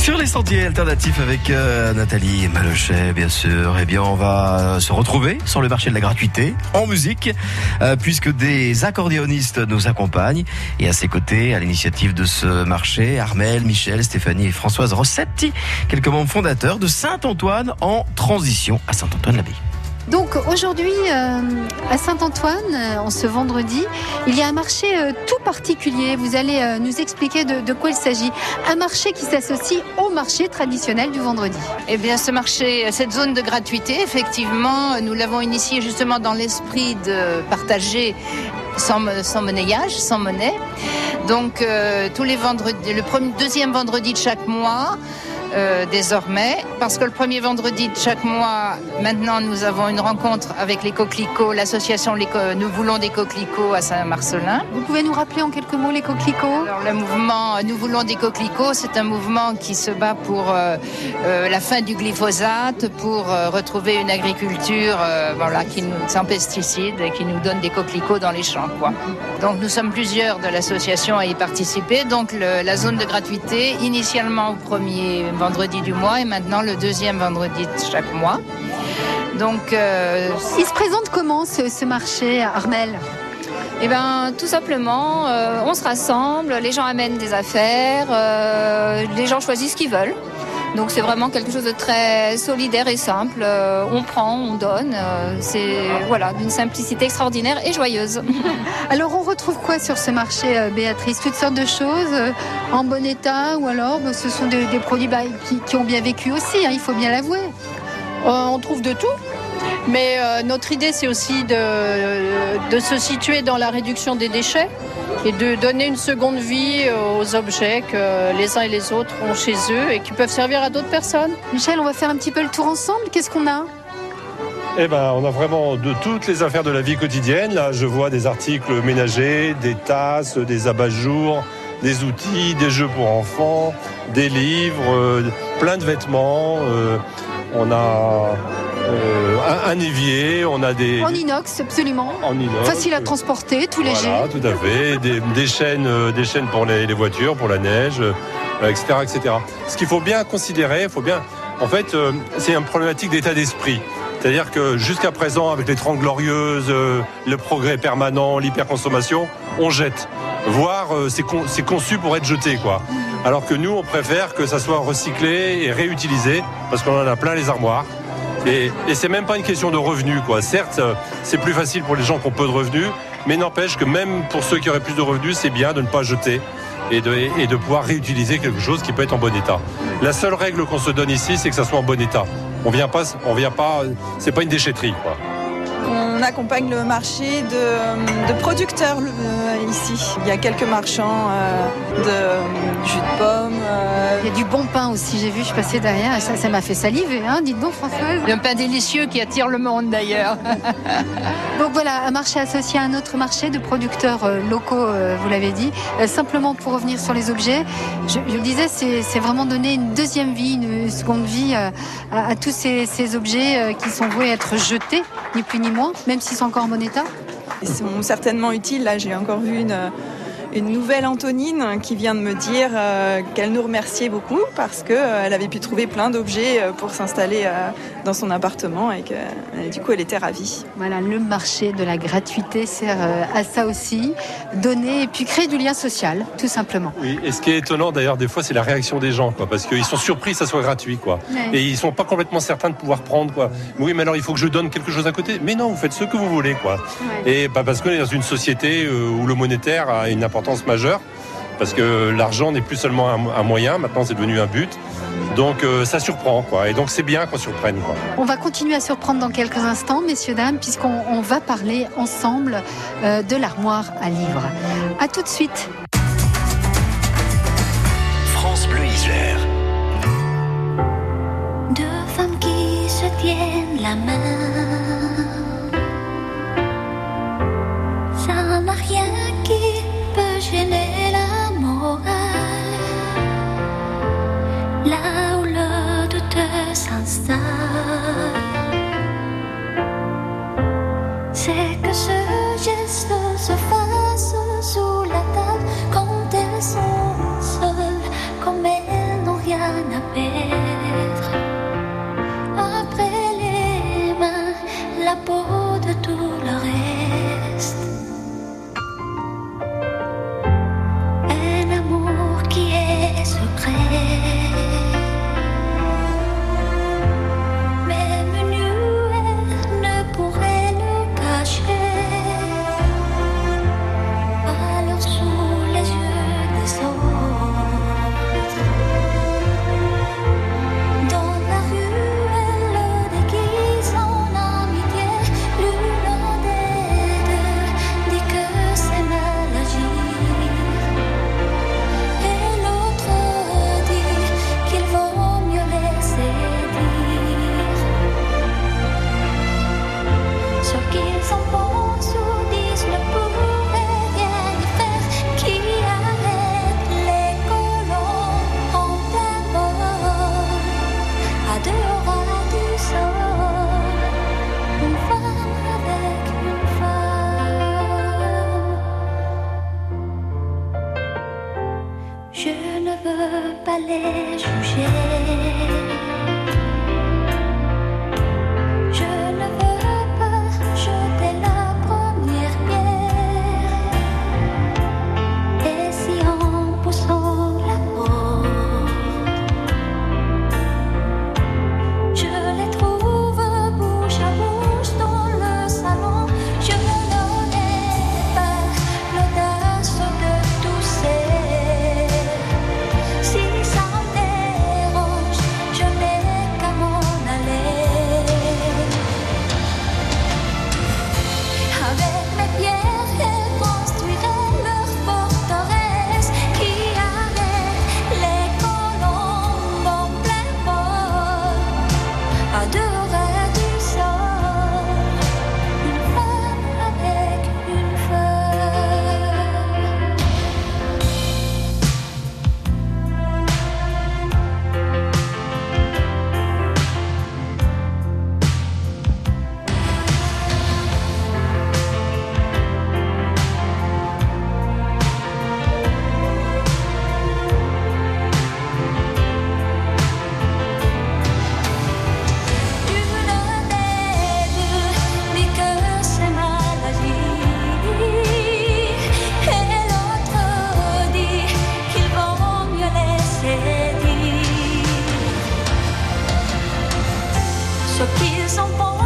Sur les sentiers alternatifs avec euh, Nathalie Malochet, bien sûr. Eh bien, on va se retrouver sur le marché de la gratuité en musique, euh, puisque des accordéonistes nous accompagnent. Et à ses côtés, à l'initiative de ce marché, Armel, Michel, Stéphanie et Françoise Rossetti, quelques membres fondateurs de Saint-Antoine en transition à Saint-Antoine-l'Abbaye. Donc aujourd'hui, euh, à Saint-Antoine, euh, en ce vendredi, il y a un marché euh, tout particulier. Vous allez nous expliquer de, quoi il s'agit. Un marché qui s'associe au marché traditionnel du vendredi. Eh bien, ce marché, cette zone de gratuité, effectivement, nous l'avons initié justement dans l'esprit de partager sans, monnayage, sans monnaie. Donc, tous les vendredis, le deuxième vendredi de chaque mois, euh, désormais, parce que le premier vendredi de chaque mois, maintenant, nous avons une rencontre avec les coquelicots, l'association Nous voulons des coquelicots à Saint-Marcelin. Vous pouvez nous rappeler en quelques mots les coquelicots? Alors, le mouvement Nous voulons des coquelicots, c'est un mouvement qui se bat pour euh, euh, la fin du glyphosate, pour retrouver une agriculture voilà, qui nous, sans pesticides et qui nous donne des coquelicots dans les champs. Quoi. Donc, nous sommes plusieurs de l'association à y participer. Donc, la zone de gratuité, initialement au premier vendredi du mois et maintenant le deuxième vendredi de chaque mois. Donc, euh, il se présente comment ce, marché, Armel? Eh ben, tout simplement, euh, on se rassemble, les gens amènent des affaires, euh, les gens choisissent ce qu'ils veulent. Donc c'est vraiment quelque chose de très solidaire et simple. Euh, on prend, on donne. Euh, c'est voilà d'une simplicité extraordinaire et joyeuse. Alors on retrouve quoi sur ce marché, euh, Béatrice? Toutes sortes de choses en bon état ou alors bah, ce sont des, produits bah, qui, ont bien vécu aussi. Hein, il faut bien l'avouer. on trouve de tout. Mais notre idée, c'est aussi de, de, se situer dans la réduction des déchets et de donner une seconde vie aux objets que les uns et les autres ont chez eux et qui peuvent servir à d'autres personnes. Michel, on va faire un petit peu le tour ensemble. Qu'est-ce qu'on a? Eh ben, on a vraiment de toutes les affaires de la vie quotidienne. Là, je vois des articles ménagers, des tasses, des abat-jours, des outils, des jeux pour enfants, des livres, euh, plein de vêtements. Euh, on a euh, un, évier, on a des... En inox, absolument. En inox. Facile à transporter, tout léger. Voilà, tout à fait. Des, chaînes, euh, des chaînes pour les, voitures, pour la neige, etc., euh, etc. Ce qu'il faut bien considérer, faut bien... En fait, c'est une problématique d'état d'esprit. C'est-à-dire que jusqu'à présent, avec les 30 glorieuses, le progrès permanent, l'hyperconsommation, on jette. Voire c'est conçu pour être jeté, quoi. Alors que nous, on préfère que ça soit recyclé et réutilisé, parce qu'on en a plein les armoires. Et, c'est même pas une question de revenus, quoi. Certes, euh, c'est plus facile pour les gens qui ont peu de revenus, mais n'empêche que même pour ceux qui auraient plus de revenus, c'est bien de ne pas jeter et de, et de pouvoir réutiliser quelque chose qui peut être en bon état. La seule règle qu'on se donne ici, c'est que ça soit en bon état. On vient pas, on vient pas, c'est pas une déchetterie, quoi on accompagne le marché de, producteurs euh, ici. Il y a quelques marchands euh, de jus de pomme. Euh. Il y a du bon pain aussi, j'ai vu, je passais derrière ça, ça m'a fait saliver, hein, dites donc Françoise. Un pain délicieux qui attire le monde d'ailleurs. donc voilà, un marché associé à un autre marché de producteurs locaux, vous l'avez dit. simplement pour revenir sur les objets, je, le disais, c'est vraiment donner une deuxième vie, une seconde vie à, tous ces, ces objets qui sont voués à être jetés, ni plus ni moins même s'ils sont encore en bon état? Ils sont certainement utiles. Là, j'ai encore vu une, une nouvelle Antonine qui vient de me dire euh, qu'elle nous remerciait beaucoup parce qu'elle euh, avait pu trouver plein d'objets euh, pour s'installer dans son appartement et que du coup elle était ravie. Voilà, le marché de la gratuité sert à ça aussi, donner et puis créer du lien social, tout simplement. Oui, et ce qui est étonnant d'ailleurs des fois c'est la réaction des gens, quoi, parce qu'ils sont surpris que ça soit gratuit, quoi. Et ils sont pas complètement certains de pouvoir prendre, quoi. Oui, mais alors il faut que je donne quelque chose à côté. Mais non, vous faites ce que vous voulez, quoi. Et bah, parce qu'on est dans une société où le monétaire a une importance majeure parce que l'argent n'est plus seulement un, moyen, maintenant c'est devenu un but. Donc euh, ça surprend, quoi. Et donc c'est bien qu'on surprenne, quoi. On va continuer à surprendre dans quelques instants, messieurs, dames, puisqu'on va parler ensemble euh, de l'armoire à livres. À tout de suite. France Bleu Isère. Deux femmes qui se tiennent la main. Veux pas les juger. Ce qu'ils en pensent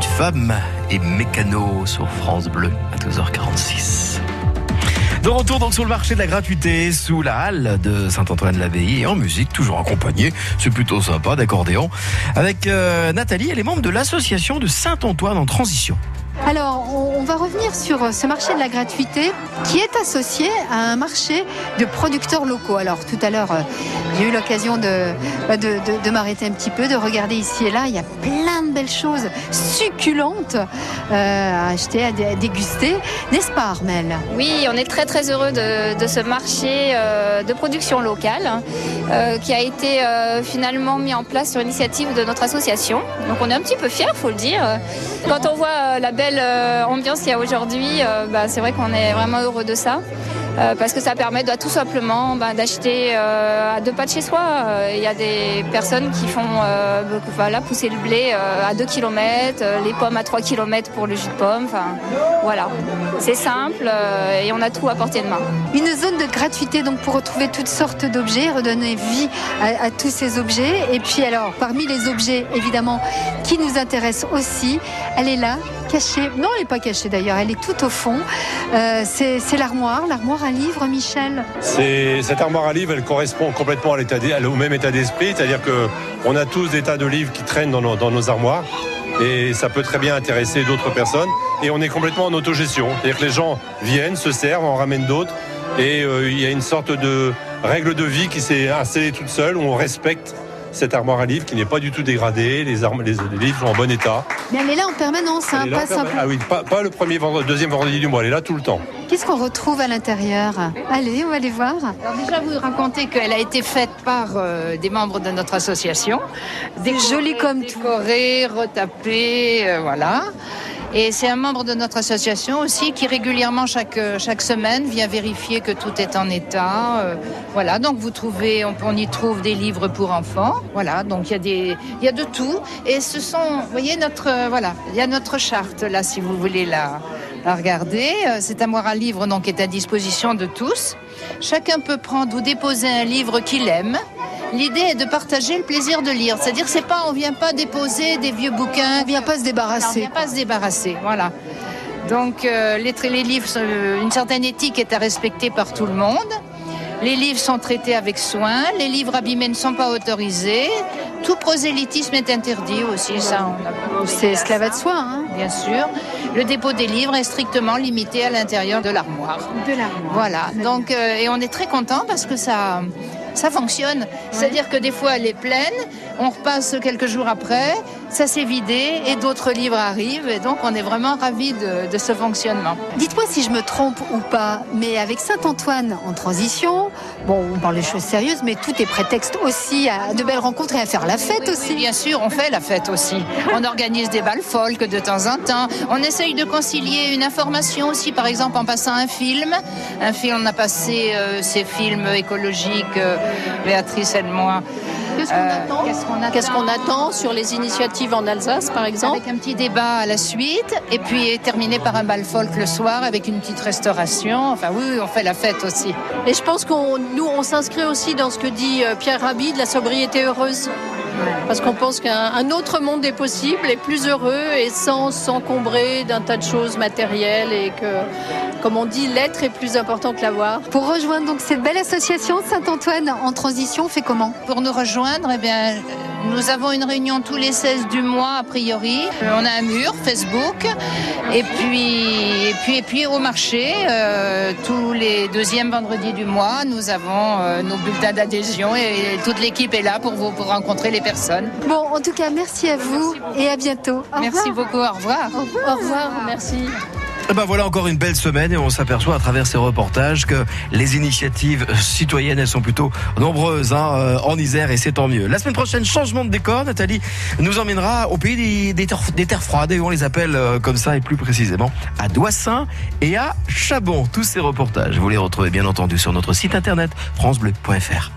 une femme et mécano sur France Bleu à 12h46. De retour donc sur le marché de la gratuité, sous la halle de Saint-Antoine-l'Abbaye et en musique, toujours accompagné, c'est plutôt sympa, d'accordéon, avec euh, Nathalie, elle est membre de l'association de Saint-Antoine en transition. Alors, on va revenir sur euh, ce marché de la gratuité qui est associé à un marché de producteurs locaux. Alors, tout à l'heure, euh, j'ai eu l'occasion de, bah, de, de- m'arrêter un petit peu, de regarder ici et là. Il y a plein de belles choses succulentes euh, à acheter, à, dé- à déguster. N'est-ce pas, Armel? Oui, on est très très heureux de, ce marché euh, de production locale hein, euh, qui a été euh, finalement mis en place sur initiative de notre association. Donc on est un petit peu fiers, faut le dire. Quand on voit euh, la belle euh, ambiance qu'il y a aujourd'hui, euh, bah, c'est vrai qu'on est vraiment heureux de ça. euh, parce que ça permet bah, tout simplement bah, d'acheter à deux pas de chez soi. Il y a des personnes qui font pousser le blé à 2 km, les pommes à 3 km pour le jus de pomme. Enfin, voilà, c'est simple et on a tout à portée de main. Une zone de gratuité donc pour retrouver toutes sortes d'objets, redonner vie à, à tous ces objets. Et puis alors, parmi les objets évidemment qui nous intéressent aussi, elle est là, Non, elle n'est pas cachée d'ailleurs, elle est tout au fond. Euh, c'est l'armoire, l'armoire à livres, Michel. Cette armoire à livres, elle correspond complètement à au même état d'esprit, c'est-à-dire que on a tous des tas de livres qui traînent dans nos, dans nos armoires. et ça peut très bien intéresser d'autres personnes. Et on est complètement en autogestion, c'est-à-dire que les gens viennent, se servent, en ramènent d'autres, et euh, il y a une sorte de règle de vie qui s'est installée toute seule où on respecte cette armoire à livres qui n'est pas du tout dégradée, les, armes, les, les livres sont en bon état. Mais elle est là en permanence, hein, pas en permanence. simple. Ah oui, pas, pas le premier vendredi, deuxième vendredi du mois, elle est là tout le temps. Qu'est-ce qu'on retrouve à l'intérieur? Allez, on va aller voir. Alors déjà, vous racontez qu'elle a été faite par euh, des membres de notre association. Décorée, joli comme tout. Décorée, retapée, euh, voilà. Et c'est un membre de notre association aussi qui régulièrement chaque, euh, chaque semaine vient vérifier que tout est en état. euh, voilà, donc vous trouvez, on, y trouve des livres pour enfants. Voilà, donc il y a des, y a de tout. Et ce sont, vous voyez notre, euh, voilà, il y a notre charte là si vous voulez la, la regarder. Euh, Cette armoire à livres donc est à disposition de tous. Chacun peut prendre ou déposer un livre qu'il aime. L'idée est de partager le plaisir de lire. C'est-à-dire, c'est pas, on vient pas déposer des vieux bouquins. On vient pas se Non, on débarrasser. vient pas se débarrasser. Voilà. Donc, euh, les, livres, euh, une certaine éthique est à respecter par tout le monde. Les livres sont traités avec soin. Les livres abîmés ne sont pas autorisés. Tout prosélytisme est interdit aussi. Ça, C'est cela va de soi. Hein. bien sûr. Le dépôt des livres est strictement limité à l'intérieur de l'armoire. De l'armoire. Voilà. Donc, euh, et on est très content parce que ça, ça fonctionne. C'est-à-dire que des fois, elle est pleine, on repasse quelques jours après, ça s'est vidé et d'autres livres arrivent. Et donc, on est vraiment ravis de, de ce fonctionnement. Dites-moi si je me trompe ou pas, mais avec Saint-Antoine en transition, bon, on parle des choses sérieuses, mais tout est prétexte aussi à de belles rencontres et à faire la fête Oui, aussi. bien sûr, on fait la fête aussi. On organise des balles folk de temps en temps. On essaye de concilier une information aussi, par exemple en passant un film. Un film, on a passé euh, ces films écologiques, euh, Béatrice et moi. Qu'est-ce qu'on Euh, attend Qu'est-ce qu'on attend attend sur les initiatives en Alsace, par exemple Avec un petit débat à la suite, et puis terminé par un bal folk le soir avec une petite restauration. Enfin oui, on fait la fête aussi. Et je pense qu'on nous, on s'inscrit aussi dans ce que dit euh, Pierre Rabhi de la sobriété heureuse. Parce qu'on pense qu'un un autre monde est possible et plus heureux et sans s'encombrer d'un tas de choses matérielles et que, comme on dit, l'être est plus important que l'avoir. Pour rejoindre donc cette belle association Saint-Antoine en transition, on fait comment? Pour nous rejoindre, eh bien, nous avons une réunion tous les 16 du mois a priori. Euh, On a un mur Facebook et puis et puis et puis au marché euh, tous les deuxièmes vendredis du mois, nous avons euh, nos bulletins d'adhésion et, toute l'équipe est là pour vous pour rencontrer les personnes. Bon, en tout cas, merci à vous et à bientôt. Au Merci revoir. beaucoup, au revoir. Au revoir, merci. Eh ben voilà encore une belle semaine et on s'aperçoit à travers ces reportages que les initiatives citoyennes elles sont plutôt nombreuses hein, euh, en Isère et c'est tant mieux. La semaine prochaine, changement de décor, Nathalie nous emmènera au pays des, terres, des terres froides et on les appelle euh, comme ça et plus précisément à Doissin et à Chabon. Tous ces reportages, vous les retrouvez bien entendu sur notre site internet francebleu.fr.